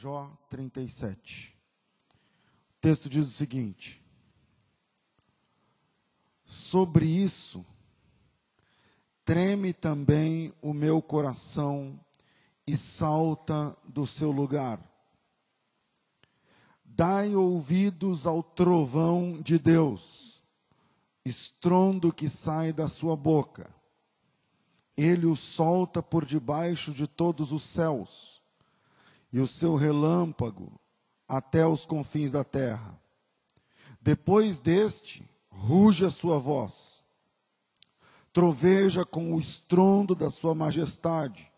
Jó 37. O texto diz o seguinte: Sobre isso treme também o meu coração e salta do seu lugar. Dai ouvidos ao trovão de Deus, estrondo que sai da sua boca. Ele o solta por debaixo de todos os céus, e o seu relâmpago até os confins da terra. Depois deste, ruge a sua voz, troveja com o estrondo da sua majestade,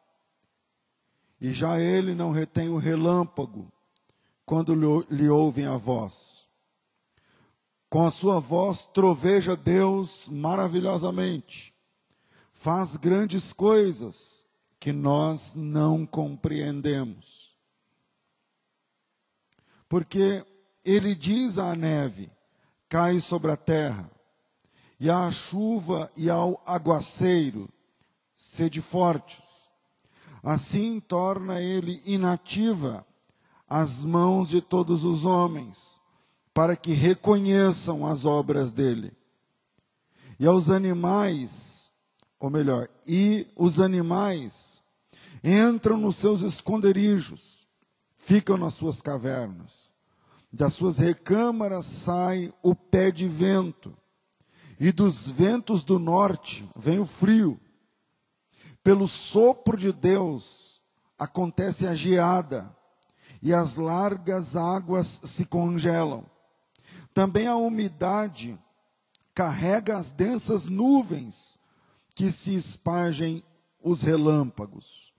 e já ele não retém o relâmpago quando lhe ouvem a voz. Com a sua voz troveja Deus maravilhosamente, faz grandes coisas que nós não compreendemos. Porque ele diz à neve: cai sobre a terra, e à chuva e ao aguaceiro, sede fortes. Assim torna ele inativa as mãos de todos os homens, para que reconheçam as obras dele. E aos animais, ou melhor, e os animais entram nos seus esconderijos, ficam nas suas cavernas. Das suas recâmaras sai o pé de vento, e dos ventos do norte vem o frio pelo sopro de Deus acontece a geada e as largas águas se congelam. Também a umidade carrega as densas nuvens que se espargem os relâmpagos.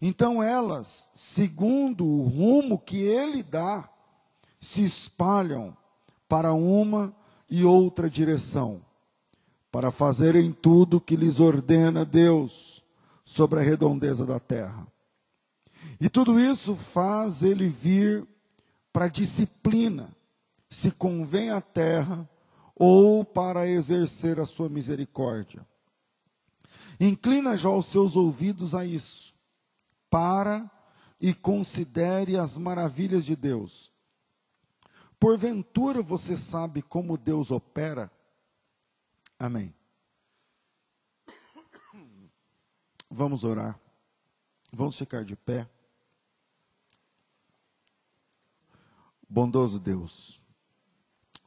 Então elas, segundo o rumo que ele dá, se espalham para uma e outra direção para fazerem tudo que lhes ordena Deus sobre a redondeza da terra. E tudo isso faz ele vir para disciplina, se convém à terra ou para exercer a sua misericórdia. Inclina já os seus ouvidos a isso, para e considere as maravilhas de Deus. Porventura você sabe como Deus opera? Amém. Vamos orar. Vamos ficar de pé. Bondoso Deus,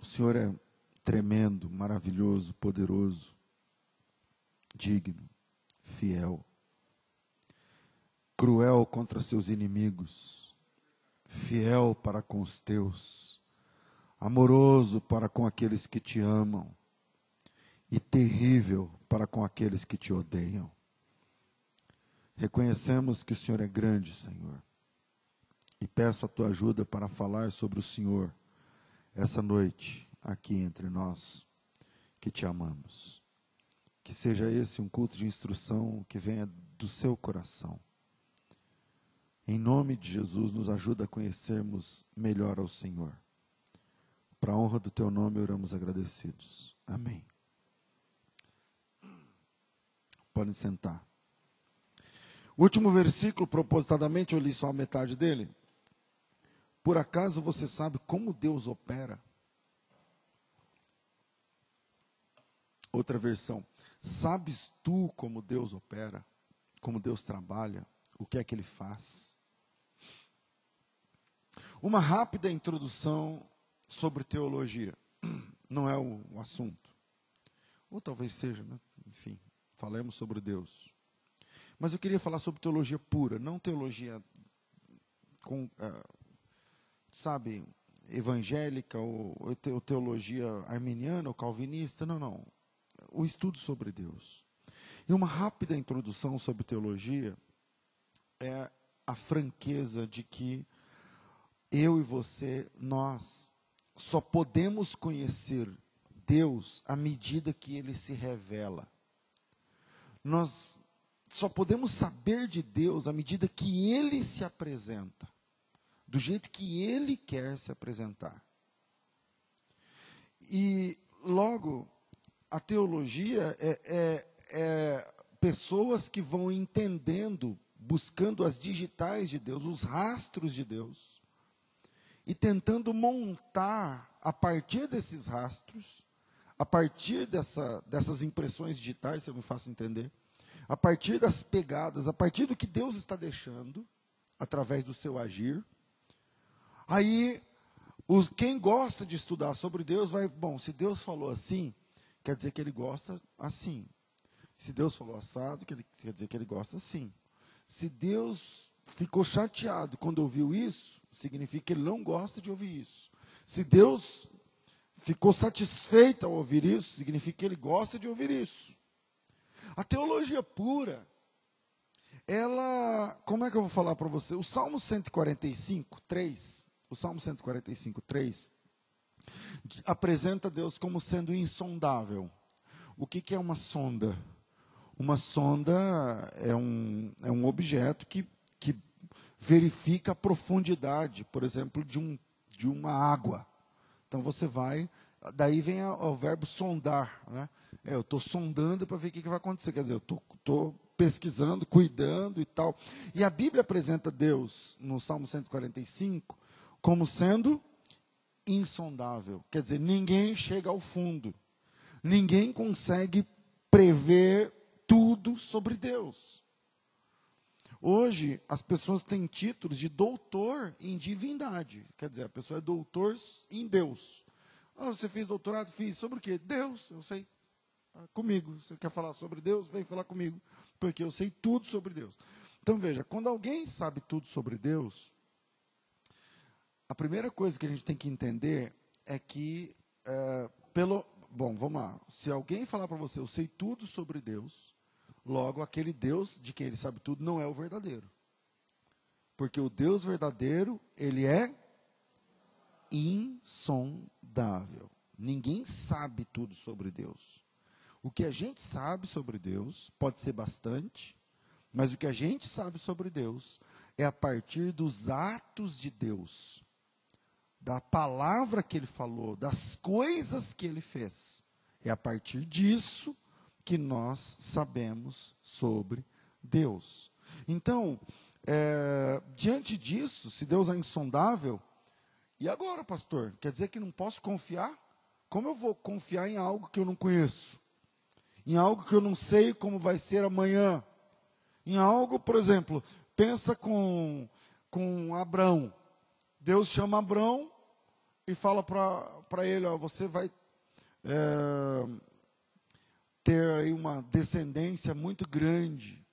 o Senhor é tremendo, maravilhoso, poderoso, digno, fiel, cruel contra seus inimigos, fiel para com os teus, amoroso para com aqueles que te amam e terrível para com aqueles que te odeiam. Reconhecemos que o Senhor é grande, Senhor, e peço a tua ajuda para falar sobre o Senhor essa noite aqui entre nós que te amamos. Que seja esse um culto de instrução que venha do seu coração. Em nome de Jesus, nos ajuda a conhecermos melhor ao Senhor. Para a honra do teu nome, oramos agradecidos. Amém. Podem sentar. O último versículo, propositadamente, eu li só a metade dele. Por acaso você sabe como Deus opera? Outra versão. Sabes tu como Deus opera? Como Deus trabalha? O que é que ele faz? Uma rápida introdução sobre teologia. Não é o, assunto. Ou talvez seja, né? enfim falamos sobre Deus. Mas eu queria falar sobre teologia pura, não teologia com, uh, sabe, evangélica ou, ou teologia arminiana ou calvinista, não, não. O estudo sobre Deus. E uma rápida introdução sobre teologia é a franqueza de que eu e você, nós, só podemos conhecer Deus à medida que ele se revela nós só podemos saber de Deus à medida que Ele se apresenta, do jeito que Ele quer se apresentar. E, logo, a teologia é, é, é pessoas que vão entendendo buscando as digitais de Deus, os rastros de Deus, e tentando montar, a partir desses rastros, a partir dessa, dessas impressões digitais, se eu me faço entender, a partir das pegadas, a partir do que Deus está deixando, através do seu agir, aí os, quem gosta de estudar sobre Deus vai, bom, se Deus falou assim, quer dizer que ele gosta assim. Se Deus falou assado, quer dizer que ele gosta assim. Se Deus ficou chateado quando ouviu isso, significa que ele não gosta de ouvir isso. Se Deus ficou satisfeito ao ouvir isso, significa que ele gosta de ouvir isso. A teologia pura, ela, como é que eu vou falar para você? O Salmo 145, 3, o Salmo 145, 3, apresenta Deus como sendo insondável. O que, que é uma sonda? Uma sonda é um, é um objeto que, que verifica a profundidade, por exemplo, de, um, de uma água. Então você vai, daí vem o verbo sondar. Né? É, eu estou sondando para ver o que, que, vai acontecer. Quer dizer, eu estou pesquisando, cuidando e tal. E a Bíblia apresenta Deus, no Salmo 145, como sendo insondável. Quer dizer, ninguém chega ao fundo. Ninguém consegue prever tudo sobre Deus. Hoje, as pessoas têm títulos de doutor em divindade. Quer dizer, a pessoa é doutor em Deus. Ah, você fez doutorado? Fiz. Sobre o quê? Deus, eu sei. Ah, comigo. Você quer falar sobre Deus? Vem falar comigo. Porque eu sei tudo sobre Deus. Então, veja, quando alguém sabe tudo sobre Deus, a primeira coisa que a gente tem que entender é que, é, pelo. Bom, vamos lá. Se alguém falar para você, eu sei tudo sobre Deus, Logo, aquele Deus de quem ele sabe tudo não é o verdadeiro. Porque o Deus verdadeiro, ele é insondável. Ninguém sabe tudo sobre Deus. O que a gente sabe sobre Deus pode ser bastante, mas o que a gente sabe sobre Deus é a partir dos atos de Deus, da palavra que ele falou, das coisas que ele fez. É a partir disso que nós sabemos sobre Deus. Então, é, diante disso, se Deus é insondável, e agora, pastor? Quer dizer que não posso confiar? Como eu vou confiar em algo que eu não conheço? Em algo que eu não sei como vai ser amanhã? Em algo, por exemplo, pensa com, com Abrão. Deus chama Abrão e fala para ele: ó, você vai. É, ter aí uma descendência muito grande.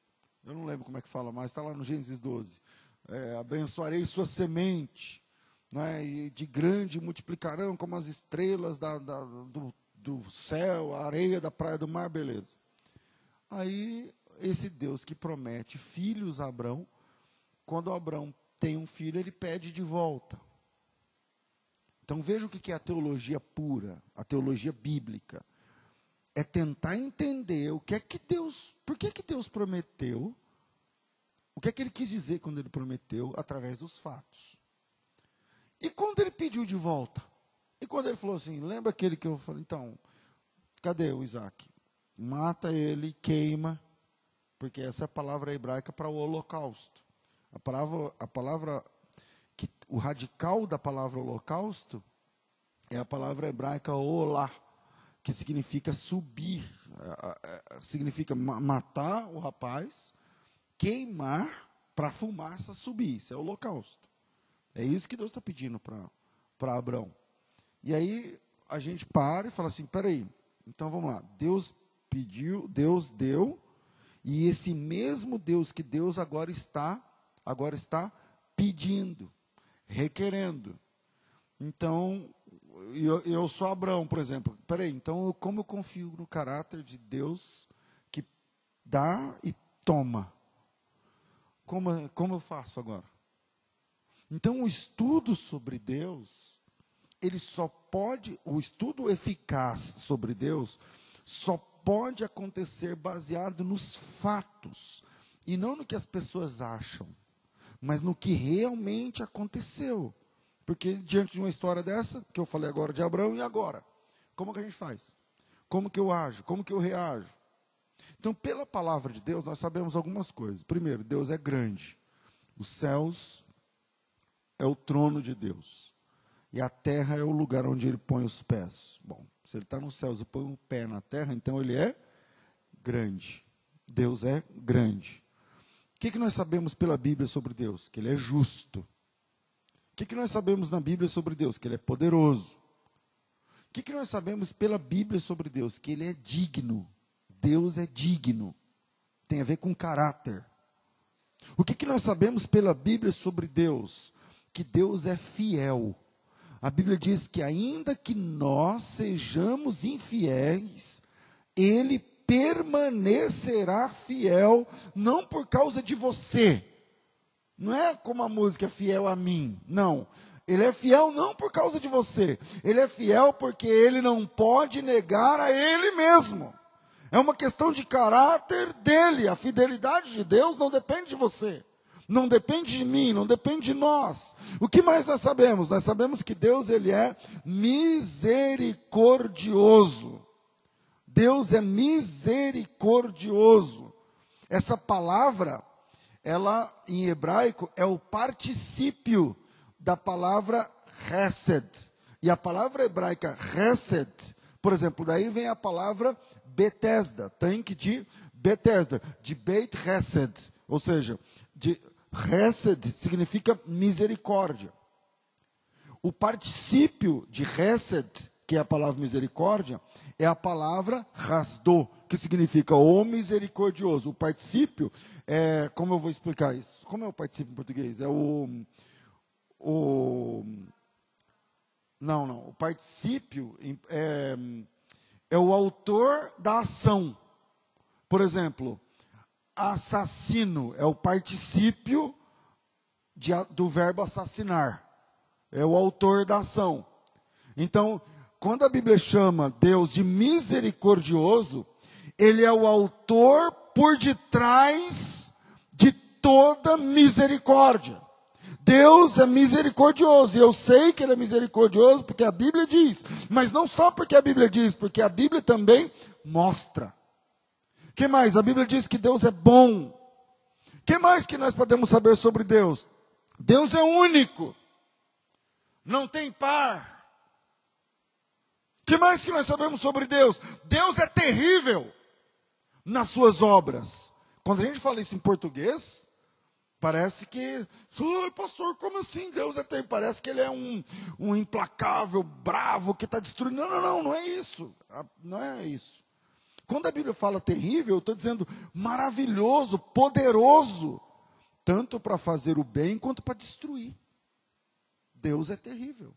Eu não lembro como é que fala, mas está lá no Gênesis 12. É, abençoarei sua semente, né, e de grande multiplicarão como as estrelas da, da, do, do céu, a areia da praia do mar, beleza. Aí, esse Deus que promete filhos a Abraão, quando Abraão tem um filho, ele pede de volta. Então veja o que é a teologia pura, a teologia bíblica é tentar entender o que é que Deus, por que que Deus prometeu, o que é que ele quis dizer quando ele prometeu através dos fatos. E quando ele pediu de volta? E quando ele falou assim, lembra aquele que eu falei, então, cadê o Isaac? Mata ele, queima, porque essa é a palavra hebraica para o holocausto. A palavra, a palavra que, o radical da palavra holocausto é a palavra hebraica olá que significa subir, significa matar o rapaz, queimar para a fumaça subir. Isso é o holocausto. É isso que Deus está pedindo para Abraão. E aí a gente para e fala assim: peraí, então vamos lá. Deus pediu, Deus deu, e esse mesmo Deus que Deus agora está, agora está pedindo, requerendo. Então, eu, eu sou Abraão, por exemplo. Peraí, então como eu confio no caráter de Deus que dá e toma? Como, como eu faço agora? Então o estudo sobre Deus, ele só pode, o estudo eficaz sobre Deus, só pode acontecer baseado nos fatos, e não no que as pessoas acham, mas no que realmente aconteceu. Porque diante de uma história dessa, que eu falei agora de Abraão, e agora? Como que a gente faz? Como que eu ajo? Como que eu reajo? Então, pela palavra de Deus, nós sabemos algumas coisas. Primeiro, Deus é grande. Os céus é o trono de Deus. E a terra é o lugar onde ele põe os pés. Bom, se ele está nos céus e põe o pé na terra, então ele é grande. Deus é grande. O que, que nós sabemos pela Bíblia sobre Deus? Que ele é justo. Que, que nós sabemos na Bíblia sobre Deus? Que ele é poderoso. O que, que nós sabemos pela Bíblia sobre Deus? Que ele é digno. Deus é digno. Tem a ver com caráter. O que, que nós sabemos pela Bíblia sobre Deus? Que Deus é fiel. A Bíblia diz que, ainda que nós sejamos infiéis, Ele permanecerá fiel, não por causa de você. Não é como a música fiel a mim. Não. Ele é fiel não por causa de você. Ele é fiel porque ele não pode negar a ele mesmo. É uma questão de caráter dele. A fidelidade de Deus não depende de você não depende de mim, não depende de nós. O que mais nós sabemos? Nós sabemos que Deus ele é misericordioso. Deus é misericordioso. Essa palavra, ela em hebraico é o particípio da palavra hesed. E a palavra hebraica hesed, por exemplo, daí vem a palavra Bethesda, tanque de Bethesda, de Beit Hesed, ou seja, de Hesed significa misericórdia. O particípio de Hesed, que é a palavra misericórdia, é a palavra rasdo, que significa o misericordioso. O particípio é, como eu vou explicar isso? Como é o particípio em português? É o o não, não. O particípio é, é o autor da ação. Por exemplo, assassino é o particípio de, do verbo assassinar. É o autor da ação. Então, quando a Bíblia chama Deus de misericordioso, ele é o autor por detrás de toda misericórdia. Deus é misericordioso, e eu sei que Ele é misericordioso porque a Bíblia diz, mas não só porque a Bíblia diz, porque a Bíblia também mostra que mais? A Bíblia diz que Deus é bom. que mais que nós podemos saber sobre Deus? Deus é único. Não tem par. Que mais que nós sabemos sobre Deus? Deus é terrível nas suas obras. Quando a gente fala isso em português, parece que, oh, pastor, como assim Deus é terrível? Parece que ele é um, um implacável, bravo, que está destruindo. Não, não, não, não é isso. Não é isso. Quando a Bíblia fala terrível, eu estou dizendo maravilhoso, poderoso, tanto para fazer o bem quanto para destruir. Deus é terrível.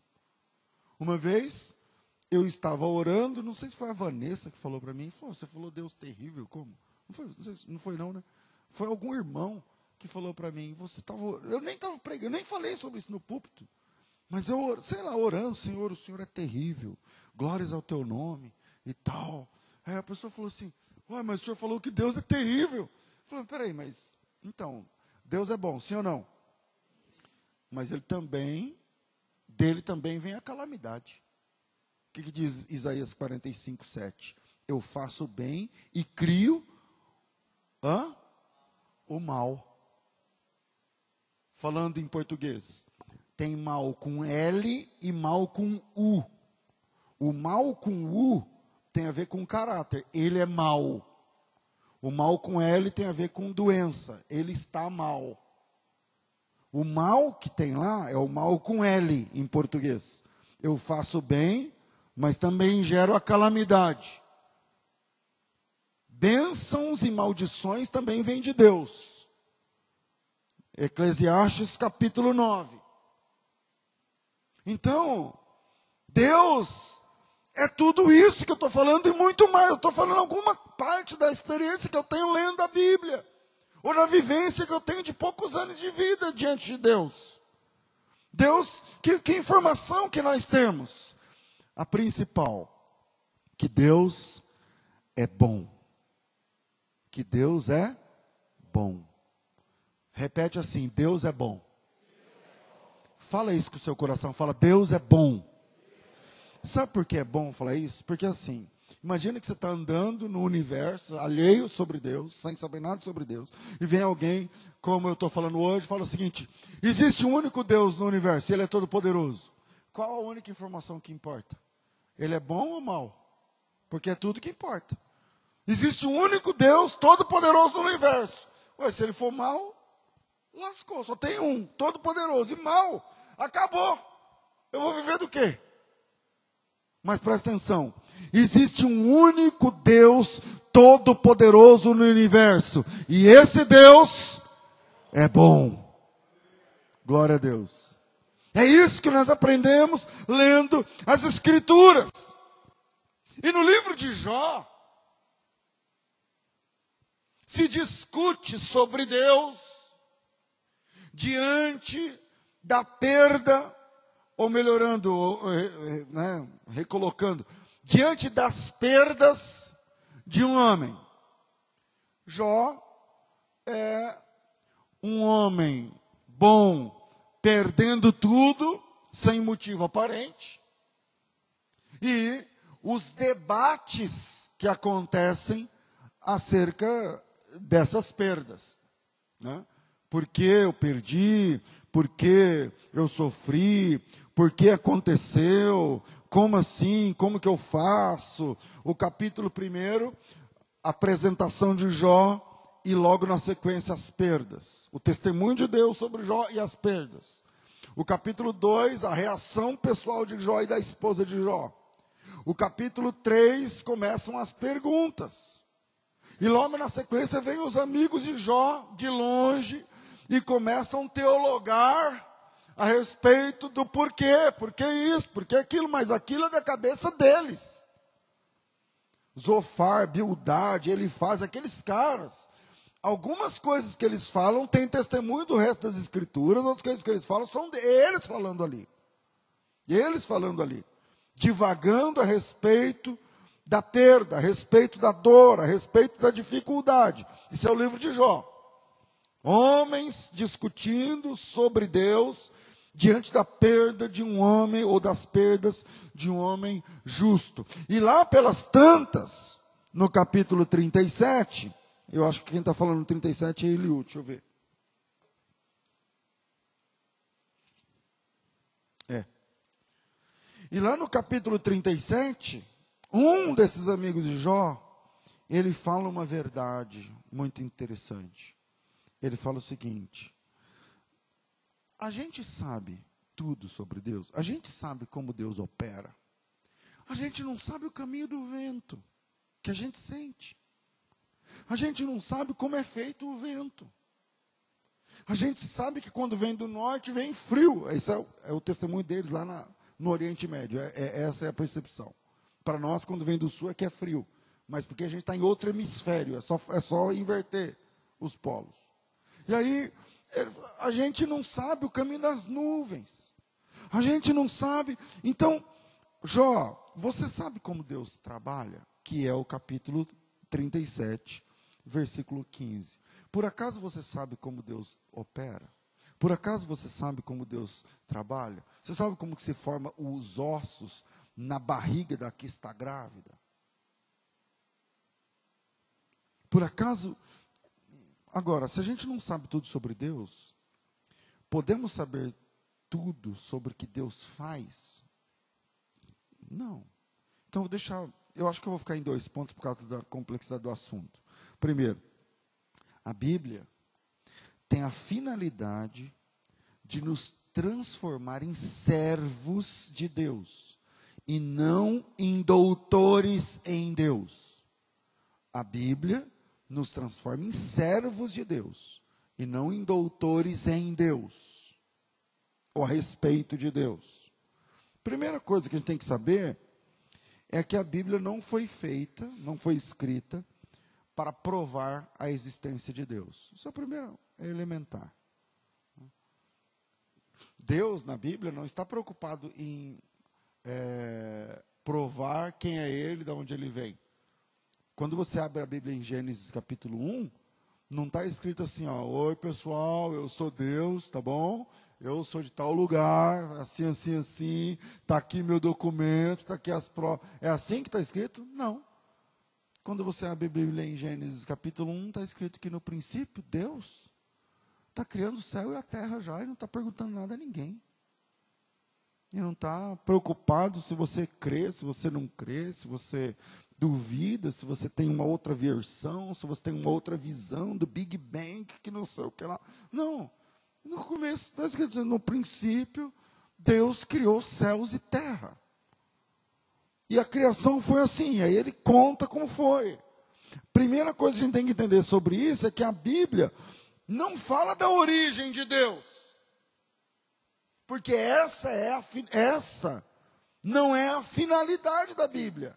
Uma vez eu estava orando, não sei se foi a Vanessa que falou para mim, você falou Deus terrível, como? Não foi, não, se, não foi não, né? Foi algum irmão que falou para mim, você estava, eu nem estava pregando, nem falei sobre isso no púlpito, mas eu, sei lá, orando, Senhor, o Senhor é terrível, glórias ao teu nome e tal. Aí a pessoa falou assim: Ué, mas o senhor falou que Deus é terrível. Eu falei: peraí, mas então, Deus é bom, sim ou não? Mas ele também, dele também vem a calamidade. Que, que diz Isaías 45, 7? Eu faço o bem e crio hã? o mal. Falando em português, tem mal com L e mal com U. O mal com U tem a ver com caráter. Ele é mau. O mal com L tem a ver com doença. Ele está mal. O mal que tem lá é o mal com L em português. Eu faço bem, mas também gero a calamidade. Bênçãos e maldições também vêm de Deus. Eclesiastes capítulo 9. Então, Deus é tudo isso que eu estou falando e muito mais. Eu estou falando alguma parte da experiência que eu tenho lendo a Bíblia. Ou na vivência que eu tenho de poucos anos de vida diante de Deus. Deus, que, que informação que nós temos? A principal, que Deus é bom. Que Deus é bom. Repete assim: Deus é bom. Fala isso com o seu coração. Fala, Deus é bom. Sabe por que é bom falar isso? Porque assim, Imagina que você está andando no universo, alheio sobre Deus, sem saber nada sobre Deus, e vem alguém, como eu estou falando hoje, fala o seguinte: existe um único Deus no universo, e Ele é todo poderoso. Qual a única informação que importa? Ele é bom ou mal? Porque é tudo que importa. Existe um único Deus todo poderoso no universo. Ué, se ele for mal, lascou. Só tem um, todo poderoso. E mal, acabou. Eu vou viver do quê? Mas presta atenção: existe um único Deus todo-poderoso no universo. E esse Deus é bom. Glória a Deus. É isso que nós aprendemos lendo as Escrituras. E no livro de Jó, se discute sobre Deus diante da perda, ou melhorando, né, recolocando, diante das perdas de um homem. Jó é um homem bom, perdendo tudo, sem motivo aparente, e os debates que acontecem acerca dessas perdas. Né? Por que eu perdi? Por que eu sofri? Por que aconteceu? Como assim? Como que eu faço? O capítulo primeiro, apresentação de Jó e logo na sequência as perdas. O testemunho de Deus sobre Jó e as perdas. O capítulo 2, a reação pessoal de Jó e da esposa de Jó. O capítulo 3 começam as perguntas. E logo na sequência vem os amigos de Jó de longe e começam a teologar a respeito do porquê, porquê isso, porquê aquilo, mas aquilo é da cabeça deles. Zofar, Bildade, ele faz aqueles caras. Algumas coisas que eles falam têm testemunho do resto das escrituras, outras coisas que eles falam são eles falando ali. Eles falando ali, divagando a respeito da perda, a respeito da dor, a respeito da dificuldade. Isso é o livro de Jó. Homens discutindo sobre Deus diante da perda de um homem ou das perdas de um homem justo. E lá pelas tantas, no capítulo 37, eu acho que quem está falando no 37 é Eliú, deixa eu ver. É. E lá no capítulo 37, um desses amigos de Jó, ele fala uma verdade muito interessante. Ele fala o seguinte: a gente sabe tudo sobre Deus, a gente sabe como Deus opera, a gente não sabe o caminho do vento que a gente sente, a gente não sabe como é feito o vento. A gente sabe que quando vem do norte vem frio. Esse é o, é o testemunho deles lá na, no Oriente Médio. É, é, essa é a percepção. Para nós, quando vem do sul, é que é frio. Mas porque a gente está em outro hemisfério, é só, é só inverter os polos. E aí, a gente não sabe o caminho das nuvens. A gente não sabe. Então, Jó, você sabe como Deus trabalha? Que é o capítulo 37, versículo 15. Por acaso você sabe como Deus opera? Por acaso você sabe como Deus trabalha? Você sabe como que se forma os ossos na barriga da que está grávida? Por acaso, agora, se a gente não sabe tudo sobre Deus, podemos saber tudo sobre o que Deus faz? Não. Então, vou deixar. Eu acho que eu vou ficar em dois pontos por causa da complexidade do assunto. Primeiro, a Bíblia tem a finalidade de nos transformar em servos de Deus e não em doutores em Deus. A Bíblia nos transforma em servos de Deus e não em doutores em Deus ou a respeito de Deus. Primeira coisa que a gente tem que saber é que a Bíblia não foi feita, não foi escrita para provar a existência de Deus. Isso é o primeiro, é elementar. Deus na Bíblia não está preocupado em é, provar quem é ele, de onde ele vem. Quando você abre a Bíblia em Gênesis capítulo 1, não está escrito assim, ó, oi pessoal, eu sou Deus, tá bom? Eu sou de tal lugar, assim, assim, assim, está aqui meu documento, está aqui as provas. É assim que está escrito? Não. quando você abre a Bíblia em Gênesis capítulo 1, está escrito que no princípio Deus está criando o céu e a terra já e não está perguntando nada a ninguém. E não está preocupado se você crê, se você não crê, se você duvida, se você tem uma outra versão, se você tem uma outra visão do Big Bang, que não sei o que lá. Não. No começo, no princípio, Deus criou céus e terra. E a criação foi assim, aí ele conta como foi. Primeira coisa que a gente tem que entender sobre isso é que a Bíblia não fala da origem de Deus. Porque essa é a essa não é a finalidade da Bíblia.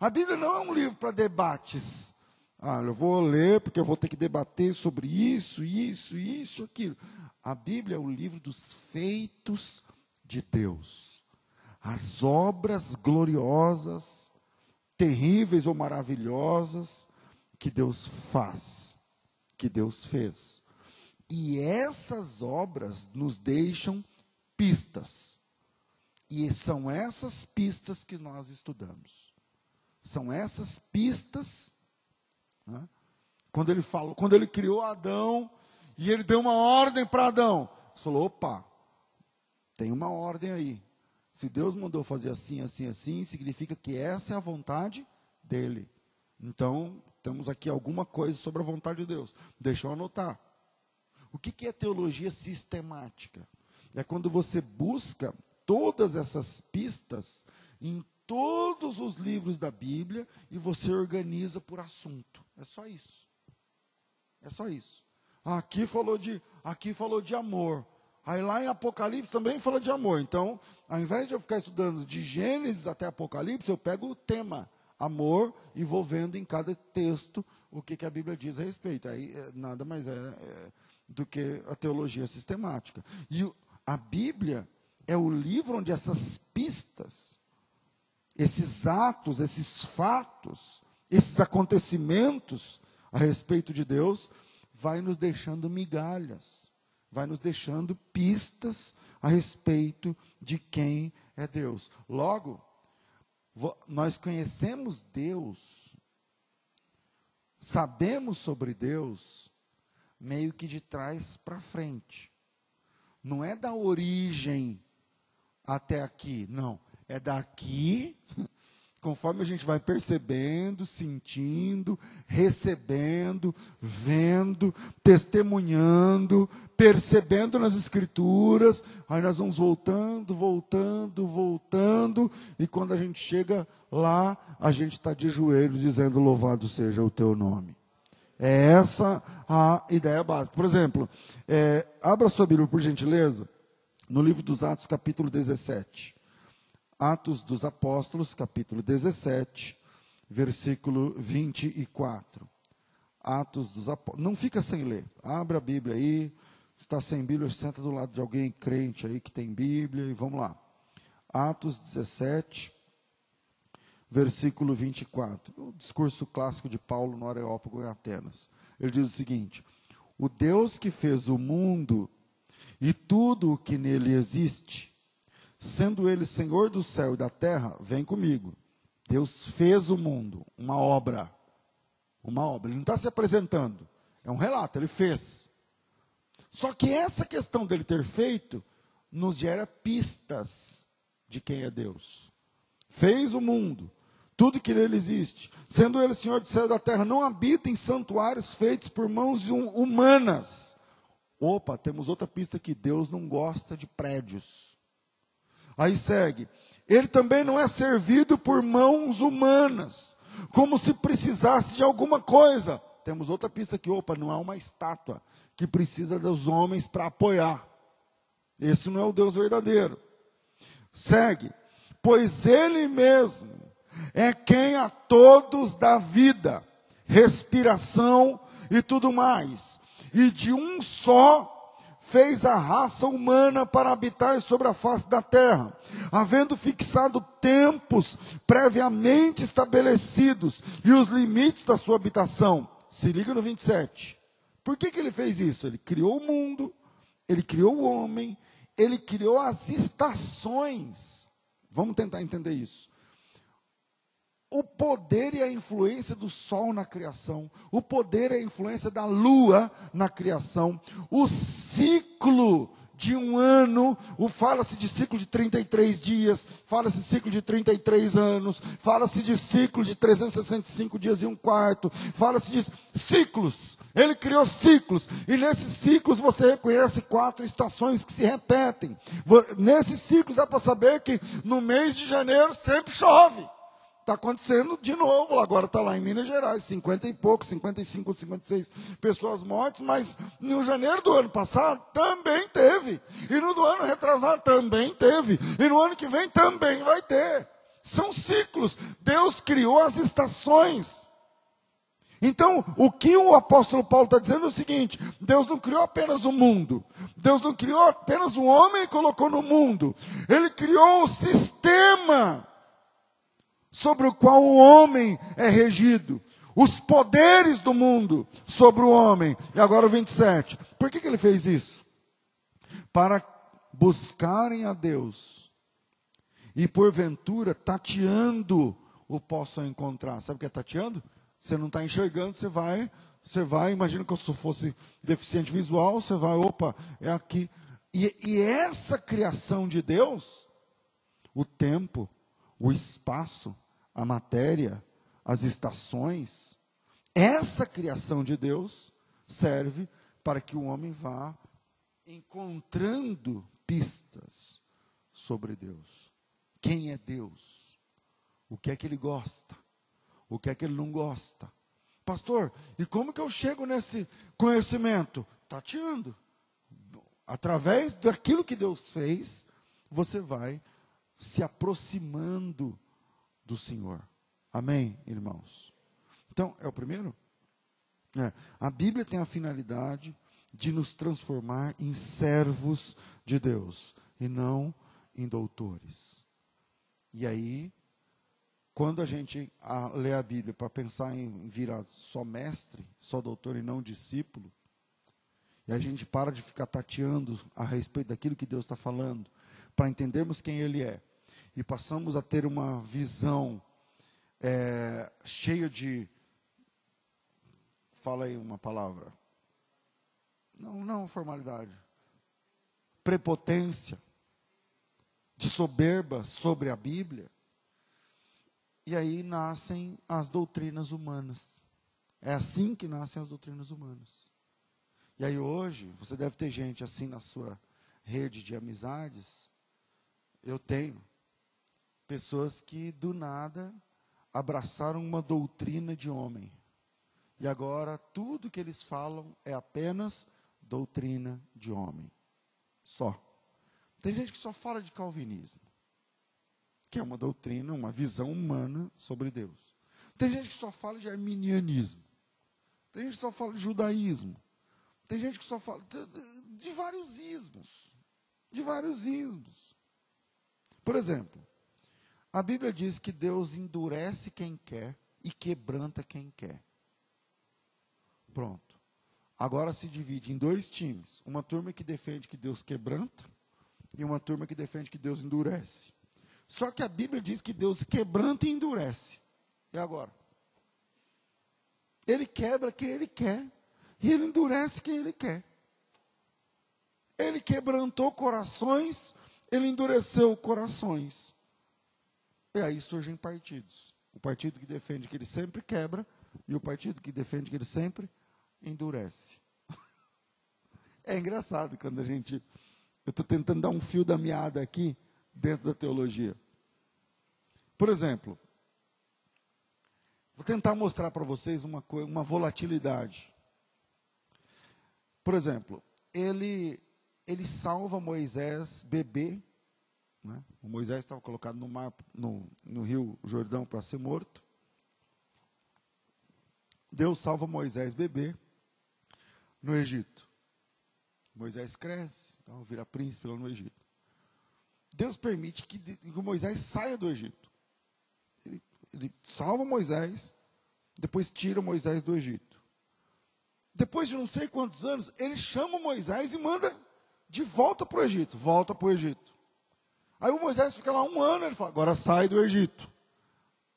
A Bíblia não é um livro para debates. Ah, eu vou ler porque eu vou ter que debater sobre isso, isso, isso, aquilo. A Bíblia é o livro dos feitos de Deus. As obras gloriosas, terríveis ou maravilhosas que Deus faz, que Deus fez. E essas obras nos deixam pistas. E são essas pistas que nós estudamos. São essas pistas. Né? Quando ele falou, quando ele criou Adão e ele deu uma ordem para Adão, falou: opa, tem uma ordem aí. Se Deus mandou fazer assim, assim, assim, significa que essa é a vontade dele. Então, temos aqui alguma coisa sobre a vontade de Deus. Deixa eu anotar. O que, que é teologia sistemática? É quando você busca todas essas pistas em todos os livros da Bíblia e você organiza por assunto. É só isso. É só isso. Aqui falou de, aqui falou de amor. Aí lá em Apocalipse também fala de amor. Então, ao invés de eu ficar estudando de Gênesis até Apocalipse, eu pego o tema amor e vou vendo em cada texto o que, que a Bíblia diz a respeito. Aí é, nada mais é, é, do que a teologia sistemática. E a Bíblia é o livro onde essas pistas, esses atos, esses fatos, esses acontecimentos a respeito de Deus, vai nos deixando migalhas vai nos deixando pistas a respeito de quem é Deus. Logo, nós conhecemos Deus, sabemos sobre Deus, meio que de trás para frente. Não é da origem até aqui, não. É daqui Conforme a gente vai percebendo, sentindo, recebendo, vendo, testemunhando, percebendo nas Escrituras, aí nós vamos voltando, voltando, voltando, e quando a gente chega lá, a gente está de joelhos dizendo: Louvado seja o teu nome. É essa a ideia básica. Por exemplo, é, abra sua Bíblia, por gentileza, no livro dos Atos, capítulo 17. Atos dos Apóstolos, capítulo 17, versículo 24. Atos dos Apóstolos. Não fica sem ler. Abra a Bíblia aí. Está sem Bíblia, senta do lado de alguém crente aí que tem Bíblia e vamos lá. Atos 17, versículo 24. O discurso clássico de Paulo no Areópago em Atenas. Ele diz o seguinte: O Deus que fez o mundo e tudo o que nele existe, Sendo ele Senhor do céu e da terra, vem comigo. Deus fez o mundo, uma obra. Uma obra. Ele não está se apresentando. É um relato, ele fez. Só que essa questão dele ter feito nos gera pistas de quem é Deus. Fez o mundo, tudo que nele existe. Sendo ele Senhor do céu e da terra, não habita em santuários feitos por mãos humanas. Opa, temos outra pista que Deus não gosta de prédios. Aí segue. Ele também não é servido por mãos humanas, como se precisasse de alguma coisa. Temos outra pista aqui, opa, não é uma estátua que precisa dos homens para apoiar. Esse não é o Deus verdadeiro. Segue. Pois ele mesmo é quem a todos dá vida, respiração e tudo mais. E de um só fez a raça humana para habitar sobre a face da terra, havendo fixado tempos previamente estabelecidos e os limites da sua habitação. Se liga no 27. Por que, que ele fez isso? Ele criou o mundo, ele criou o homem, ele criou as estações. Vamos tentar entender isso. O poder e a influência do sol na criação, o poder e a influência da lua na criação, o ciclo de um ano, o fala-se de ciclo de 33 dias, fala-se de ciclo de 33 anos, fala-se de ciclo de 365 dias e um quarto, fala-se de ciclos. Ele criou ciclos, e nesses ciclos você reconhece quatro estações que se repetem. Nesses ciclos é para saber que no mês de janeiro sempre chove. Está acontecendo de novo, agora está lá em Minas Gerais, 50 e pouco, 55, 56 pessoas mortas, mas no janeiro do ano passado também teve, e no do ano retrasado também teve, e no ano que vem também vai ter. São ciclos. Deus criou as estações. Então, o que o apóstolo Paulo está dizendo é o seguinte: Deus não criou apenas o mundo, Deus não criou apenas o homem e colocou no mundo, Ele criou o sistema sobre o qual o homem é regido, os poderes do mundo sobre o homem. E agora o 27. Por que, que ele fez isso? Para buscarem a Deus e porventura tateando o possam encontrar. Sabe o que é tateando? Você não está enxergando, você vai, você vai, imagina que eu fosse deficiente visual, você vai, opa, é aqui. E, e essa criação de Deus, o tempo, o espaço, a matéria, as estações, essa criação de Deus serve para que o homem vá encontrando pistas sobre Deus. Quem é Deus? O que é que ele gosta? O que é que ele não gosta? Pastor, e como que eu chego nesse conhecimento? Tateando. Através daquilo que Deus fez, você vai se aproximando do Senhor. Amém, irmãos? Então, é o primeiro? É, a Bíblia tem a finalidade de nos transformar em servos de Deus e não em doutores. E aí, quando a gente a, lê a Bíblia para pensar em virar só mestre, só doutor e não discípulo, e a gente para de ficar tateando a respeito daquilo que Deus está falando, para entendermos quem Ele é, e passamos a ter uma visão é, cheia de. Fala aí uma palavra. Não, não formalidade. Prepotência. De soberba sobre a Bíblia. E aí nascem as doutrinas humanas. É assim que nascem as doutrinas humanas. E aí hoje, você deve ter gente assim na sua rede de amizades. Eu tenho pessoas que do nada abraçaram uma doutrina de homem. E agora tudo que eles falam é apenas doutrina de homem. Só. Tem gente que só fala de calvinismo, que é uma doutrina, uma visão humana sobre Deus. Tem gente que só fala de arminianismo. Tem gente que só fala de judaísmo. Tem gente que só fala de, vários ismos. De vários ismos. Por exemplo, a Bíblia diz que Deus endurece quem quer e quebranta quem quer. Pronto. Agora se divide em dois times: uma turma que defende que Deus quebranta e uma turma que defende que Deus endurece. Só que a Bíblia diz que Deus quebranta e endurece. E agora? Ele quebra quem ele quer e ele endurece quem ele quer. Ele quebrantou corações, ele endureceu corações. E aí surgem partidos. O partido que defende que ele sempre quebra e o partido que defende que ele sempre endurece. É engraçado quando a gente. Eu estou tentando dar um fio da meada aqui dentro da teologia. Por exemplo, vou tentar mostrar para vocês uma, uma volatilidade. Por exemplo, ele, ele salva Moisés bebê né? O Moisés estava colocado no, mar, no, no rio Jordão para ser morto. Deus salva Moisés bebê no Egito. Moisés cresce, então vira príncipe lá no Egito. Deus permite que, que Moisés saia do Egito. Ele, ele salva Moisés, depois tira Moisés do Egito. Depois de não sei quantos anos, ele chama Moisés e manda de volta para o Egito. Volta para o Egito. Aí o Moisés fica lá um ano, ele fala, agora sai do Egito.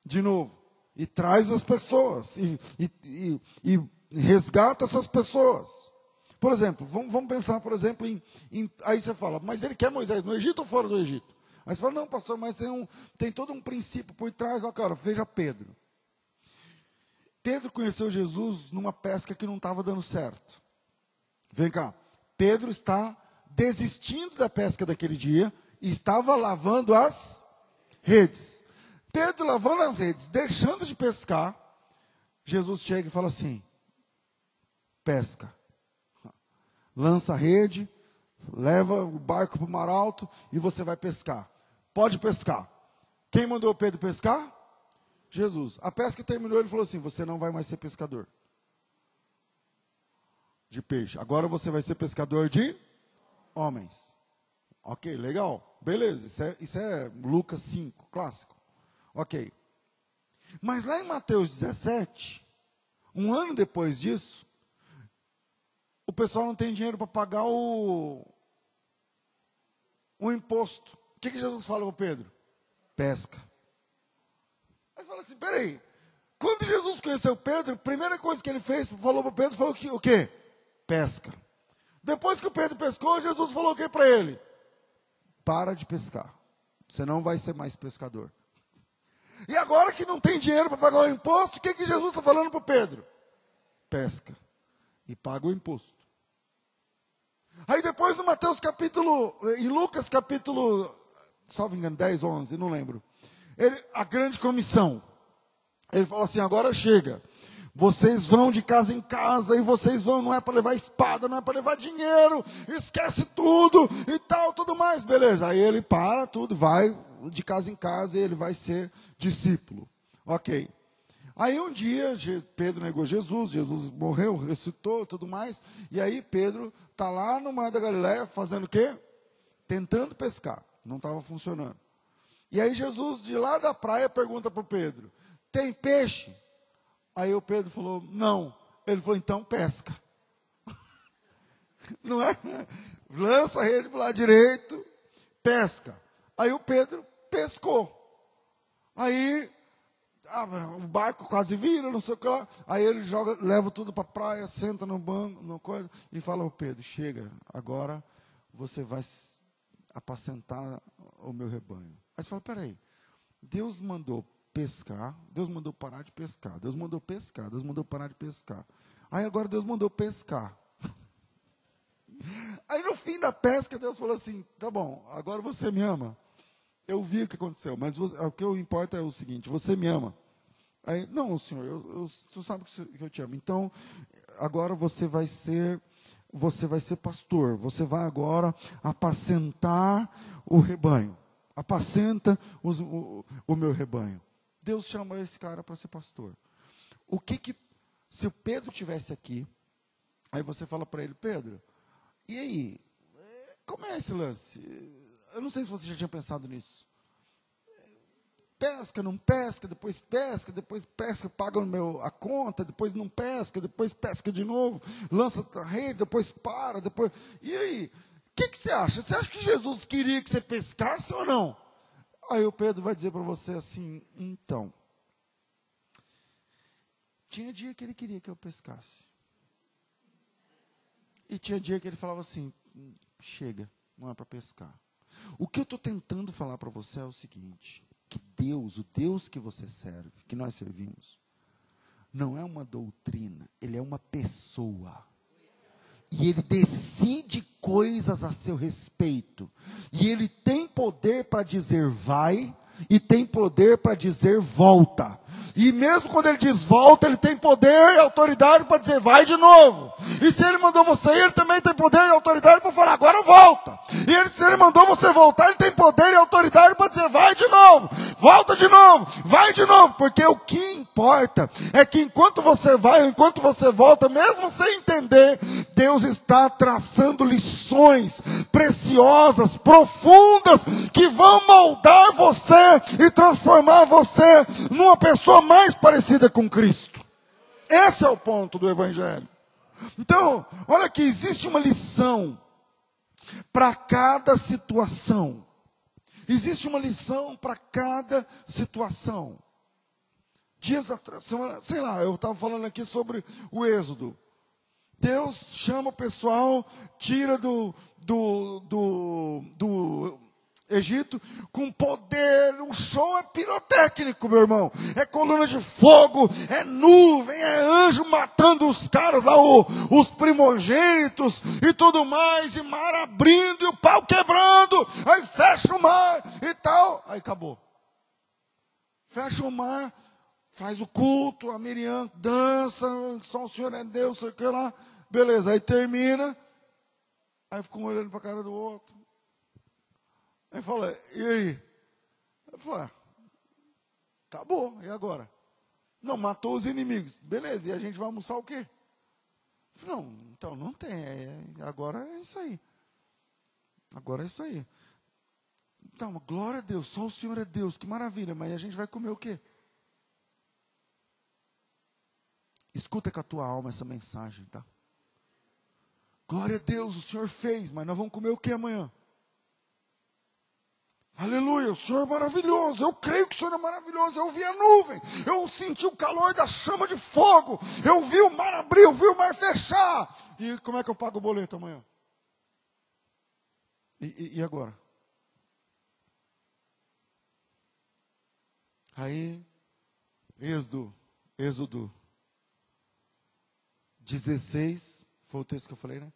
De novo. e traz as pessoas e, e, e, e resgata essas pessoas. Por exemplo, vamos, vamos pensar, por exemplo, em, em, Aí você fala, mas ele quer Moisés no Egito ou fora do Egito? Aí você fala, não, pastor, mas tem, um, tem todo um princípio por trás. Ó, cara, veja Pedro. Pedro conheceu Jesus numa pesca que não estava dando certo. Vem cá. Pedro está desistindo da pesca daquele dia estava lavando as redes. Pedro lavando as redes, deixando de pescar, Jesus chega e fala assim: pesca. Lança a rede, leva o barco para o mar alto e você vai pescar. Pode pescar. Quem mandou Pedro pescar? Jesus. A pesca terminou, ele falou assim: Você não vai mais ser pescador de peixe. Agora você vai ser pescador de homens. Ok, legal. Beleza. Isso é, isso é Lucas 5, clássico. Ok. Mas lá em Mateus 17, um ano depois disso, o pessoal não tem dinheiro para pagar o, o imposto. O que, que Jesus fala para Pedro? Pesca. Mas fala assim: peraí. Quando Jesus conheceu Pedro, a primeira coisa que ele fez, falou para Pedro, foi o, que, o quê? Pesca. Depois que o Pedro pescou, Jesus falou o que para ele? Para de pescar. Você não vai ser mais pescador. E agora que não tem dinheiro para pagar o imposto, o que, que Jesus está falando para Pedro? Pesca. E paga o imposto. Aí depois no Mateus capítulo, em Lucas capítulo, salvo engano, 10, 11, não lembro. Ele, a grande comissão. Ele fala assim: agora chega. Vocês vão de casa em casa e vocês vão, não é para levar espada, não é para levar dinheiro, esquece tudo e tal, tudo mais, beleza. Aí ele para tudo, vai de casa em casa e ele vai ser discípulo. Ok. Aí um dia Pedro negou Jesus, Jesus morreu, ressuscitou, tudo mais. E aí Pedro está lá no mar da Galiléia fazendo o quê? Tentando pescar. Não estava funcionando. E aí Jesus de lá da praia pergunta para Pedro: tem peixe? Aí o Pedro falou: não. Ele falou: então pesca. Não é? Lança a rede para o lado direito, pesca. Aí o Pedro pescou. Aí ah, o barco quase vira, não sei o que lá. Aí ele joga, leva tudo para a praia, senta no banco, no coisa, e fala ao Pedro: chega, agora você vai apacentar o meu rebanho. Aí você fala: peraí, Deus mandou pescar, Deus mandou parar de pescar, Deus mandou pescar, Deus mandou parar de pescar. Aí agora Deus mandou pescar. Aí no fim da pesca, Deus falou assim: tá bom, agora você me ama. Eu vi o que aconteceu, mas você, o que importa é o seguinte: você me ama. Aí, não, senhor, eu, eu, sabe que eu te amo. Então, agora você vai ser, você vai ser pastor. Você vai agora apacentar o rebanho. Apacenta os, o, o meu rebanho. Deus chama esse cara para ser pastor. O que que, se o Pedro tivesse aqui, aí você fala para ele, Pedro, e aí, como é esse lance? eu não sei se você já tinha pensado nisso. Pesca, não pesca, depois pesca, depois pesca, paga o meu, a conta, depois não pesca, depois pesca de novo, lança a rede, depois para, depois. E aí? O que, que você acha? Você acha que Jesus queria que você pescasse ou não? Aí o Pedro vai dizer para você assim: então. Tinha dia que ele queria que eu pescasse. E tinha dia que ele falava assim: chega, não é para pescar. O que eu estou tentando falar para você é o seguinte: que Deus, o Deus que você serve, que nós servimos, não é uma doutrina, ele é uma pessoa. E ele decide coisas a seu respeito. E ele tem poder para dizer vai, e tem poder para dizer volta. E mesmo quando ele diz volta, ele tem poder e autoridade para dizer vai de novo. E se ele mandou você ir, ele também tem poder e autoridade para falar agora volta. E ele, se ele mandou você voltar, ele tem poder e autoridade para dizer vai de novo, volta de novo, vai de novo. Porque o que importa é que enquanto você vai, enquanto você volta, mesmo sem entender, Deus está traçando lições preciosas, profundas, que vão moldar você e transformar você numa pessoa mais parecida com Cristo. Esse é o ponto do Evangelho. Então, olha que existe uma lição para cada situação. Existe uma lição para cada situação. dias atrás, semana, sei lá, eu estava falando aqui sobre o Êxodo. Deus chama o pessoal, tira do, do, do, do Egito com poder, o show é pirotécnico, meu irmão. É coluna de fogo, é nuvem, é anjo matando os caras lá, o, os primogênitos e tudo mais, e mar abrindo e o pau quebrando, aí fecha o mar e tal, aí acabou. Fecha o mar, faz o culto, a Miriam dança, só o Senhor é Deus, sei o que lá, beleza, aí termina, aí ficam um olhando para a cara do outro. Aí fala, e aí? Eu falei, ah, acabou, e agora? Não, matou os inimigos. Beleza, e a gente vai almoçar o quê? Falei, não, então não tem, é, agora é isso aí. Agora é isso aí. Então, glória a Deus, só o Senhor é Deus, que maravilha, mas a gente vai comer o quê? Escuta com a tua alma essa mensagem, tá? Glória a Deus, o Senhor fez, mas nós vamos comer o que amanhã? Aleluia, o Senhor é maravilhoso. Eu creio que o Senhor é maravilhoso. Eu vi a nuvem, eu senti o calor da chama de fogo. Eu vi o mar abrir, eu vi o mar fechar. E como é que eu pago o boleto amanhã? E, e, e agora? Aí, Êxodo, Êxodo 16, foi o texto que eu falei, né?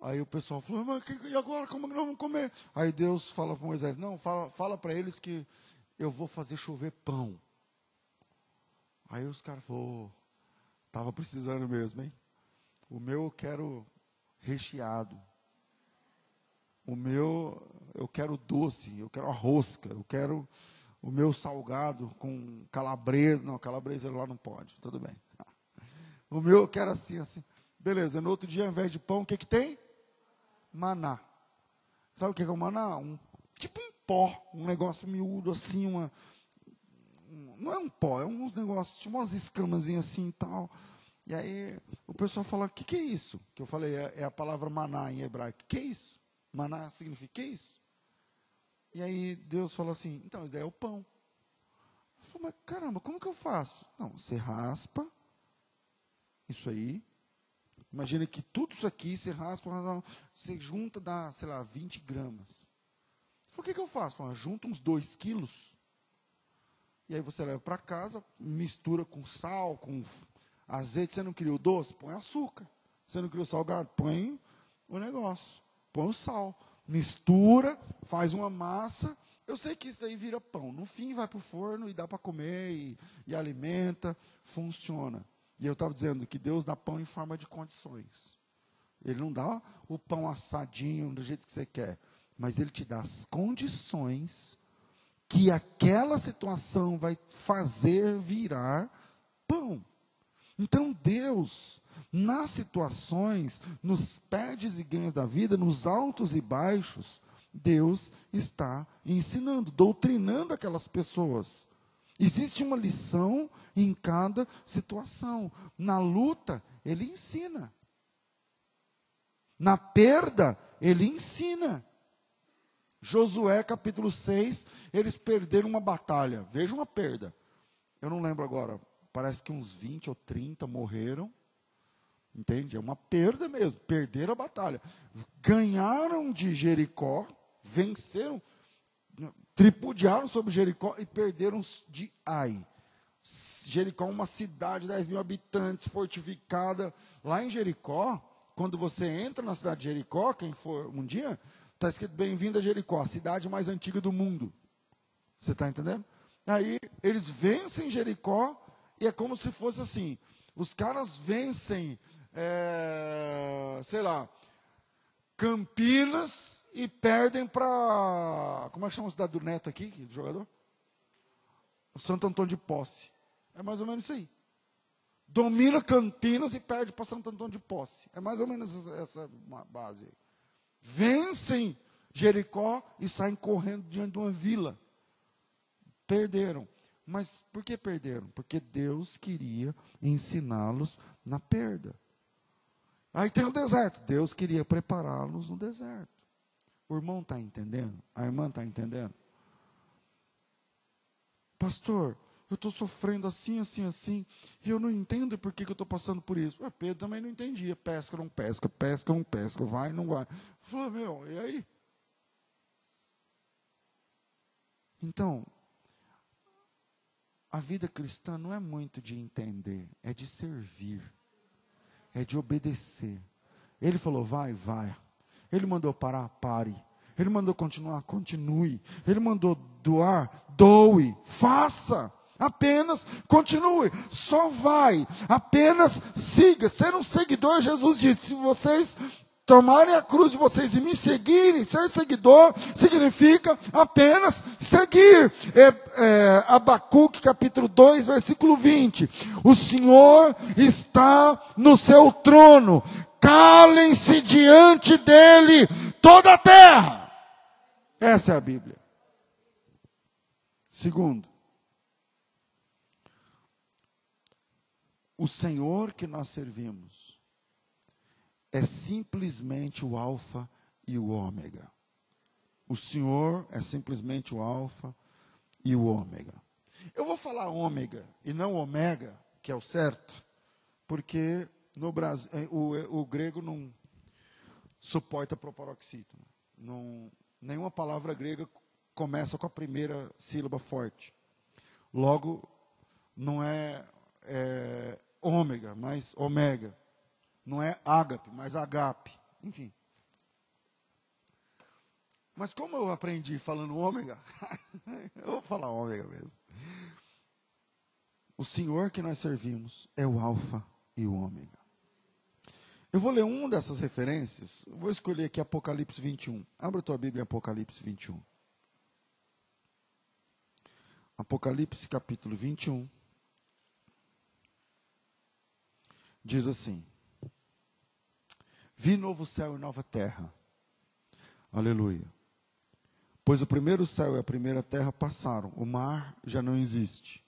Aí o pessoal falou, mas e agora como que nós vamos comer? Aí Deus fala para Moisés, não, fala, fala para eles que eu vou fazer chover pão. Aí os caras falaram, estava precisando mesmo, hein? O meu eu quero recheado. O meu eu quero doce, eu quero a rosca, eu quero o meu salgado com calabresa. Não, calabresa lá não pode, tudo bem. O meu eu quero assim, assim. Beleza, no outro dia, ao invés de pão, o que, que tem? maná. Sabe o que é o maná? Um, tipo um pó, um negócio miúdo assim, uma. Não é um pó, é uns negócios, tipo umas escamas assim e tal. E aí o pessoal fala, o que, que é isso? Que eu falei, é, é, a palavra maná em hebraico. Que é isso? Maná significa que é isso? E aí Deus falou assim, então, isso daí é o pão. Eu falei, mas caramba, como que eu faço? Não, você raspa isso aí, Imagina que tudo isso aqui você raspa, você junta, dá, sei lá, 20 gramas. Falei, o que, que eu faço? Falei, junta uns 2 quilos. E aí você leva para casa, mistura com sal, com azeite. Você não o doce? Põe açúcar. Você não o salgado? Põe o negócio. Põe o sal. Mistura, faz uma massa. Eu sei que isso daí vira pão. No fim, vai para o forno e dá para comer e, e alimenta. Funciona. E eu estava dizendo que Deus dá pão em forma de condições. Ele não dá o pão assadinho do jeito que você quer, mas ele te dá as condições que aquela situação vai fazer virar pão. Então Deus, nas situações, nos perdes e ganhos da vida, nos altos e baixos, Deus está ensinando, doutrinando aquelas pessoas. Existe uma lição em cada situação. Na luta, ele ensina. Na perda, ele ensina. Josué capítulo 6, eles perderam uma batalha. Veja uma perda. Eu não lembro agora, parece que uns 20 ou 30 morreram. Entende? É uma perda mesmo. Perderam a batalha. Ganharam de Jericó, venceram tripudiaram sobre Jericó e perderam de Ai. Jericó é uma cidade de 10 mil habitantes, fortificada. Lá em Jericó, quando você entra na cidade de Jericó, quem for um dia, está escrito bem-vindo a Jericó, a cidade mais antiga do mundo. Você está entendendo? Aí eles vencem Jericó e é como se fosse assim: os caras vencem, é, sei lá, Campinas e perdem para. Como é que chama a cidade do Neto aqui, do jogador? O Santo Antônio de Posse. É mais ou menos isso aí. Domina Campinas e perde para Santo Antônio de Posse. É mais ou menos essa, base aí. Vencem Jericó e saem correndo diante de uma vila. Perderam. Mas por que perderam? Porque Deus queria ensiná-los na perda. Aí tem o deserto. Deus queria prepará-los no deserto. O irmão está entendendo? A irmã está entendendo? Pastor, eu estou sofrendo assim, assim, assim, e eu não entendo por que, que eu estou passando por isso. Ué, Pedro também não entendia. Pesca, não pesca, pesca, não pesca, vai, não vai. Falou, meu, e aí? Então, a vida cristã não é muito de entender, é de servir, é de obedecer. Ele falou, vai, vai. Ele mandou parar, pare. Ele mandou continuar, continue. Ele mandou doar, doe, faça. Apenas continue, só vai, apenas siga. Ser um seguidor, Jesus disse: se vocês tomarem a cruz de vocês e me seguirem, ser seguidor significa apenas seguir. É, é, Abacuque capítulo 2, versículo 20: O Senhor está no seu trono, calem-se diante dele toda a terra. Essa é a Bíblia. Segundo, o Senhor que nós servimos é simplesmente o Alfa e o Ômega. O Senhor é simplesmente o Alfa e o Ômega. Eu vou falar Ômega e não Ômega, que é o certo, porque no Brasil eh, o, o grego não suporta proparoxítono. Não, nenhuma palavra grega começa com a primeira sílaba forte. Logo, não é, é ômega, mas ômega. Não é ágape, mas agape. Enfim. Mas como eu aprendi falando ômega, eu vou falar ômega mesmo. O Senhor que nós servimos é o Alfa e o Ômega. Eu vou ler uma dessas referências. Vou escolher aqui Apocalipse 21. Abra tua Bíblia em Apocalipse 21. Apocalipse capítulo 21. diz assim: Vi novo céu e nova terra. Aleluia. Pois o primeiro céu e a primeira terra passaram, o mar já não existe.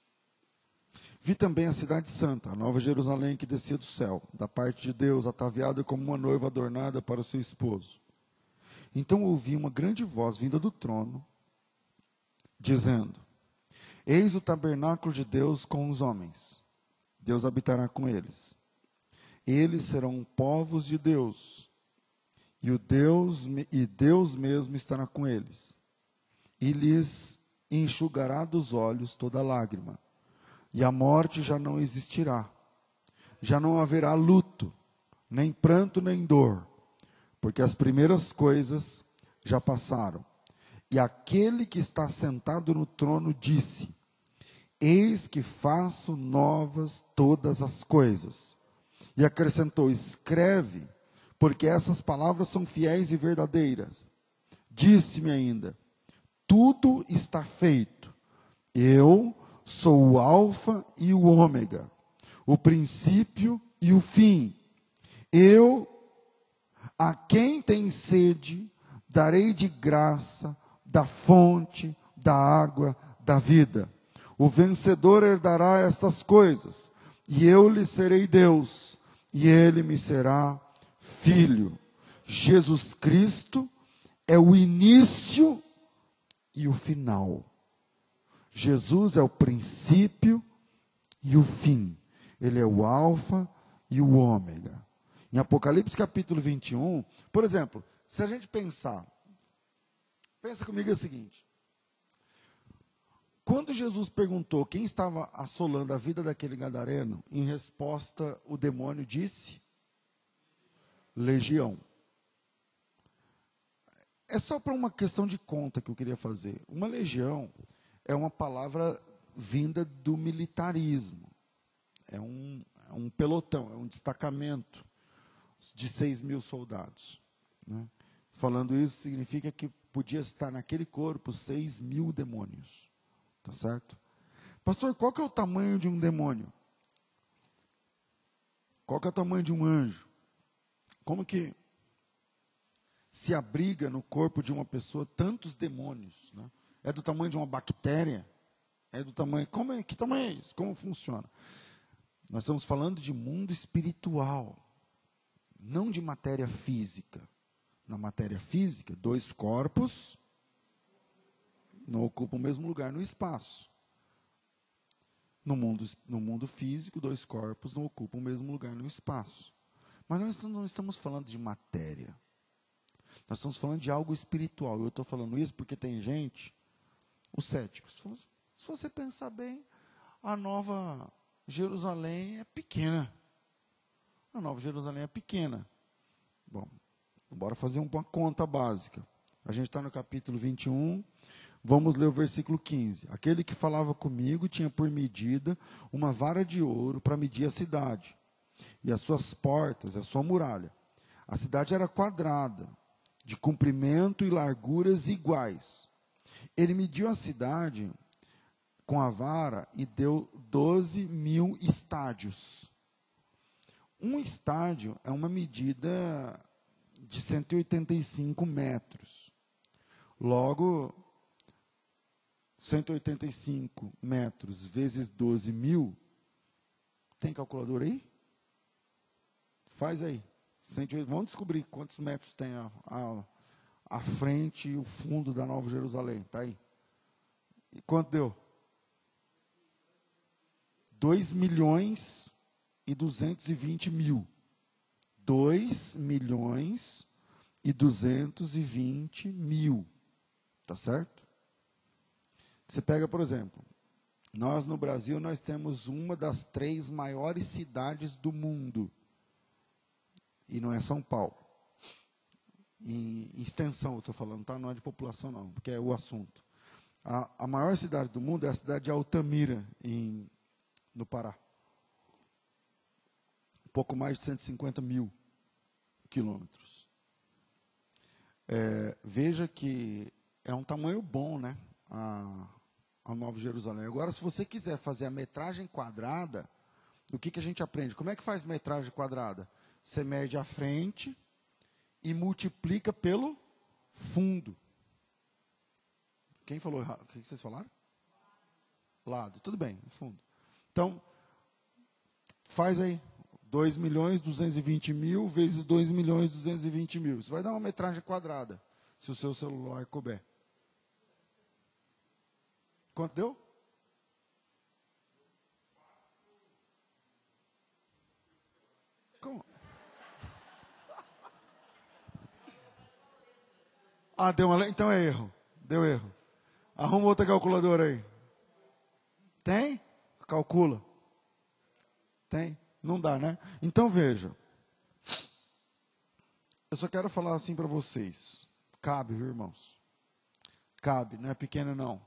Vi também a cidade santa, a nova Jerusalém que descia do céu, da parte de Deus, ataviada como uma noiva adornada para o seu esposo. Então ouvi uma grande voz vinda do trono, dizendo: Eis o tabernáculo de Deus com os homens. Deus habitará com eles. Eles serão povos de Deus. E o Deus e Deus mesmo estará com eles. E lhes enxugará dos olhos toda lágrima. E a morte já não existirá. Já não haverá luto, nem pranto, nem dor, porque as primeiras coisas já passaram. E aquele que está sentado no trono disse: Eis que faço novas todas as coisas. E acrescentou: Escreve, porque essas palavras são fiéis e verdadeiras. Disse-me ainda: Tudo está feito. Eu sou o Alfa e o Ômega, o princípio e o fim. Eu, a quem tem sede, darei de graça da fonte da água da vida. O vencedor herdará estas coisas, e eu lhe serei Deus, e ele me será filho. Jesus Cristo é o início e o final. Jesus é o princípio e o fim. Ele é o Alfa e o Ômega. Em Apocalipse capítulo 21, por exemplo, se a gente pensar, pensa comigo o seguinte: quando Jesus perguntou quem estava assolando a vida daquele gadareno, em resposta o demônio disse: Legião. É só para uma questão de conta que eu queria fazer. Uma legião é uma palavra vinda do militarismo. É um, é um pelotão, é um destacamento de 6 mil soldados. Né? Falando isso, significa que podia estar naquele corpo 6 mil demônios. Tá certo? Pastor, qual que é o tamanho de um demônio? Qual que é o tamanho de um anjo? Como que se abriga no corpo de uma pessoa tantos demônios? Né? É do tamanho de uma bactéria? É do tamanho. Como é, que tamanho é isso? Como funciona? Nós estamos falando de mundo espiritual, não de matéria física. Na matéria física, dois corpos não ocupam o mesmo lugar no espaço. No mundo, no mundo físico, dois corpos não ocupam o mesmo lugar no espaço. Mas nós não estamos falando de matéria. Nós estamos falando de algo espiritual. Eu estou falando isso porque tem gente, os céticos, se você pensar bem, a nova Jerusalém é pequena. A nova Jerusalém é pequena. Bom, bora fazer uma conta básica. A gente está no capítulo 21, vamos ler o versículo 15. Aquele que falava comigo tinha por medida uma vara de ouro para medir a cidade, e as suas portas, a sua muralha. A cidade era quadrada, de comprimento e larguras iguais. Ele mediu a cidade com a vara e deu 12 mil estádios. Um estádio é uma medida de 185 metros. Logo, 185 metros vezes 12 mil. Tem calculador aí? Faz aí. 180, vamos descobrir quantos metros tem a, a, a frente e o fundo da Nova Jerusalém. Está aí. E quanto deu? 2 milhões e 220 mil. 2 milhões e 220 mil. Tá certo? Você pega, por exemplo, nós no Brasil nós temos uma das três maiores cidades do mundo. E não é São Paulo. Em extensão, eu estou falando, tá? Não é de população, não, porque é o assunto. A, a maior cidade do mundo é a cidade de Altamira, em no Pará. Um pouco mais de 150 mil quilômetros. É, veja que é um tamanho bom, né? A, a Nova Jerusalém. Agora, se você quiser fazer a metragem quadrada, o que, que a gente aprende? Como é que faz metragem quadrada? Você mede a frente e multiplica pelo fundo. Quem falou errado? O que vocês falaram? Lado. Tudo bem, fundo. Então, faz aí. 2 milhões 220 mil vezes 2 milhões 220 mil. Isso vai dar uma metragem quadrada, se o seu celular couber. Quanto deu? Como? Ah, deu uma. Então é erro. Deu erro. Arruma outra calculadora aí. Tem? Calcula. Tem? Não dá, né? Então veja. Eu só quero falar assim para vocês. Cabe, viu, irmãos? Cabe, não é pequeno não.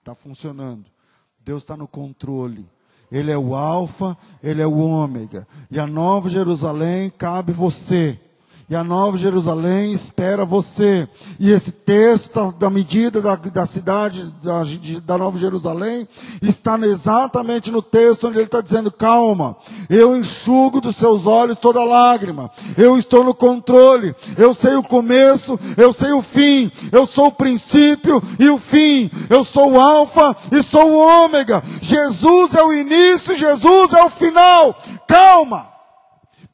Está funcionando. Deus está no controle. Ele é o Alfa, Ele é o Ômega. E a Nova Jerusalém cabe você e a Nova Jerusalém espera você. E esse texto da medida da, da cidade da, da, Nova Jerusalém está exatamente no texto onde ele está dizendo: calma, eu enxugo dos seus olhos toda lágrima, eu estou no controle, eu sei o começo, eu sei o fim, eu sou o princípio e o fim, eu sou o Alfa e sou o Ômega. Jesus é o início, Jesus é o final. Calma.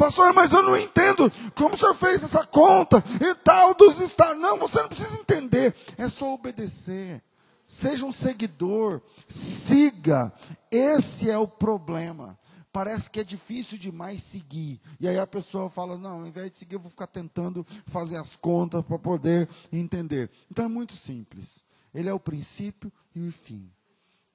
Pastor, mas eu não entendo como o senhor fez essa conta e tal dos estados. Não, você não precisa entender. É só obedecer. Seja um seguidor. Siga. Esse é o problema. Parece que é difícil demais seguir. E aí a pessoa fala: não, ao invés de seguir, eu vou ficar tentando fazer as contas para poder entender. Então é muito simples. Ele é o princípio e o fim.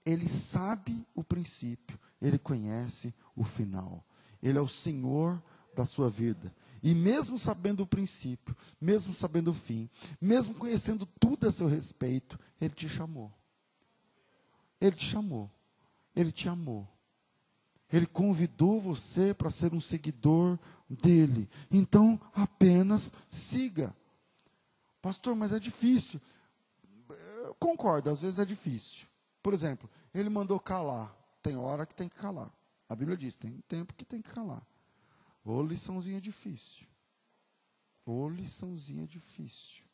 Ele sabe o princípio, ele conhece o final. Ele é o Senhor da sua vida. E mesmo sabendo o princípio, mesmo sabendo o fim, mesmo conhecendo tudo a seu respeito, Ele te chamou. Ele te chamou. Ele te amou. Ele convidou você para ser um seguidor dele. Então, apenas siga. Pastor, mas é difícil. Eu concordo, às vezes é difícil. Por exemplo, ele mandou calar. Tem hora que tem que calar. A Bíblia diz: tem tempo que tem que calar. Ô liçãozinha difícil. Ô liçãozinha difícil.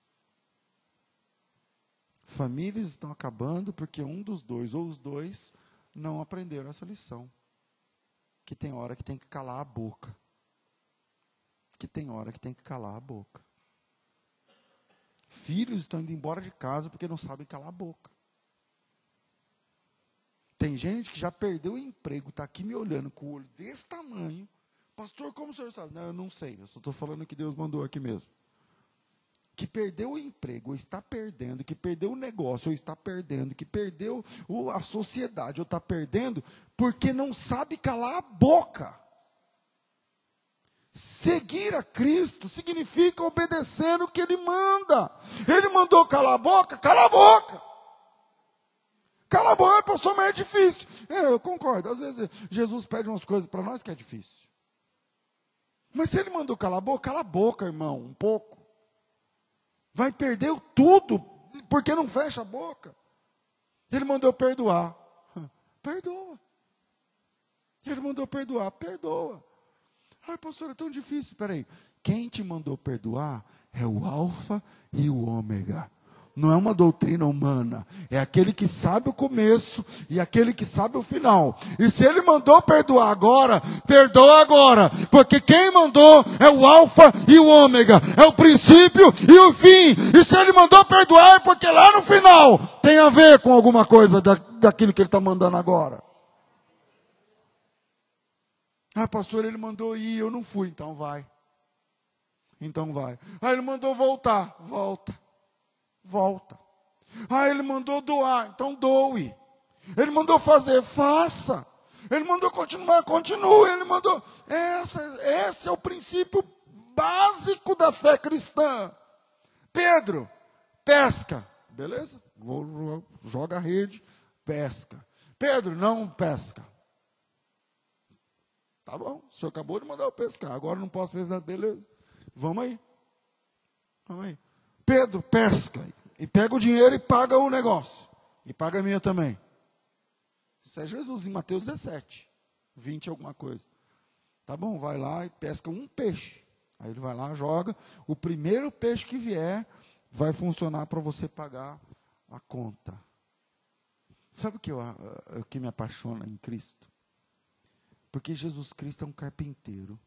Famílias estão acabando porque um dos dois ou os dois não aprenderam essa lição. Que tem hora que tem que calar a boca. Que tem hora que tem que calar a boca. Filhos estão indo embora de casa porque não sabem calar a boca. Tem gente que já perdeu o emprego, está aqui me olhando com o olho desse tamanho. Pastor, como o senhor sabe? Não, eu não sei, eu só estou falando que Deus mandou aqui mesmo. Que perdeu o emprego, ou está perdendo, que perdeu o negócio, ou está perdendo, que perdeu a sociedade, ou está perdendo, porque não sabe calar a boca. Seguir a Cristo significa obedecer o que Ele manda. Ele mandou calar a boca, cala a boca. Cala a boca, pastor, mas é difícil. É, eu concordo. Às vezes Jesus pede umas coisas para nós que é difícil. Mas se ele mandou calar a boca, cala a boca, irmão, um pouco. Vai perder tudo, porque não fecha a boca. Ele mandou perdoar. Perdoa. Ele mandou perdoar, perdoa. Ai, pastor, é tão difícil. Peraí, quem te mandou perdoar é o Alfa e o Ômega não é uma doutrina humana, é aquele que sabe o começo e aquele que sabe o final. E se ele mandou perdoar agora, perdoa agora, porque quem mandou é o Alfa e o Ômega, é o princípio e o fim. E se ele mandou perdoar, é porque lá no final tem a ver com alguma coisa da, daquilo que ele está mandando agora. Ah, pastor, ele mandou ir, eu não fui, então vai. Então vai. Ah, ele mandou voltar, volta volta. Ah, ele mandou doar, então doe. Ele mandou fazer, faça. Ele mandou continuar, continue. Ele mandou. Essa, esse é o princípio básico da fé cristã. Pedro, pesca. Beleza? Vou, joga a rede, pesca. Pedro, não pesca. Tá bom, o senhor acabou de mandar eu pescar, agora não posso pescar, beleza. Vamos aí. Vamos aí. Pedro pesca e pega o dinheiro e paga o negócio. E paga a minha também. Isso é Jesus, em Mateus 17, 20 alguma coisa. Tá bom, vai lá e pesca um peixe. Aí ele vai lá, joga. O primeiro peixe que vier vai funcionar para você pagar a conta. Sabe o que, eu, o que me apaixona em Cristo? Porque Jesus Cristo é um carpinteiro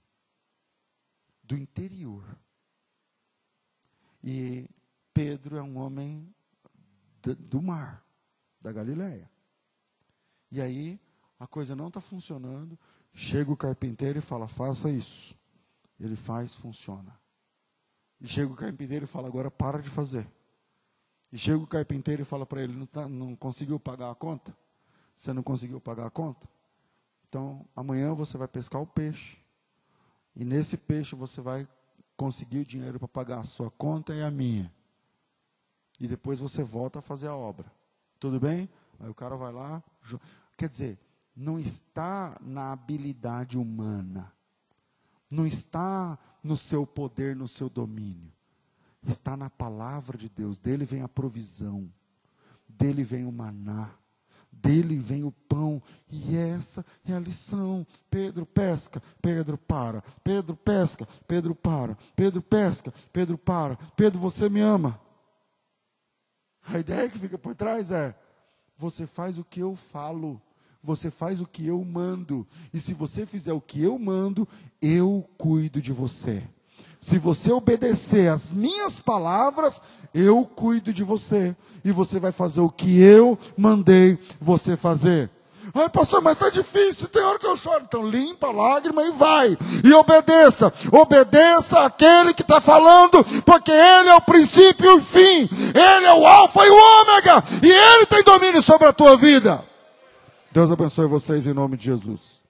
do interior. E Pedro é um homem do mar, da Galileia. E aí, a coisa não está funcionando. Chega o carpinteiro e fala: faça isso. Ele faz, funciona. E chega o carpinteiro e fala: agora para de fazer. E chega o carpinteiro e fala para ele: não, tá, não conseguiu pagar a conta? Você não conseguiu pagar a conta? Então, amanhã você vai pescar o peixe. E nesse peixe você vai conseguir o dinheiro para pagar a sua conta e a minha. E depois você volta a fazer a obra. Tudo bem? Aí o cara vai lá. Quer dizer, não está na habilidade humana. Não está no seu poder, no seu domínio. Está na palavra de Deus. Dele vem a provisão. Dele vem o maná dele vem o pão, e essa é a lição. Pedro pesca, Pedro para. Pedro pesca, Pedro para. Pedro pesca, Pedro para. Pedro, você me ama. A ideia que fica por trás é: você faz o que eu falo, você faz o que eu mando, e se você fizer o que eu mando, eu cuido de você. Se você obedecer às minhas palavras, eu cuido de você. E você vai fazer o que eu mandei você fazer. Ai, pastor, mas está difícil, tem hora que eu choro. Então limpa a lágrima e vai. E obedeça. Obedeça aquele que está falando, porque ele é o princípio e o fim. Ele é o alfa e o ômega. E ele tem domínio sobre a tua vida. Deus abençoe vocês em nome de Jesus.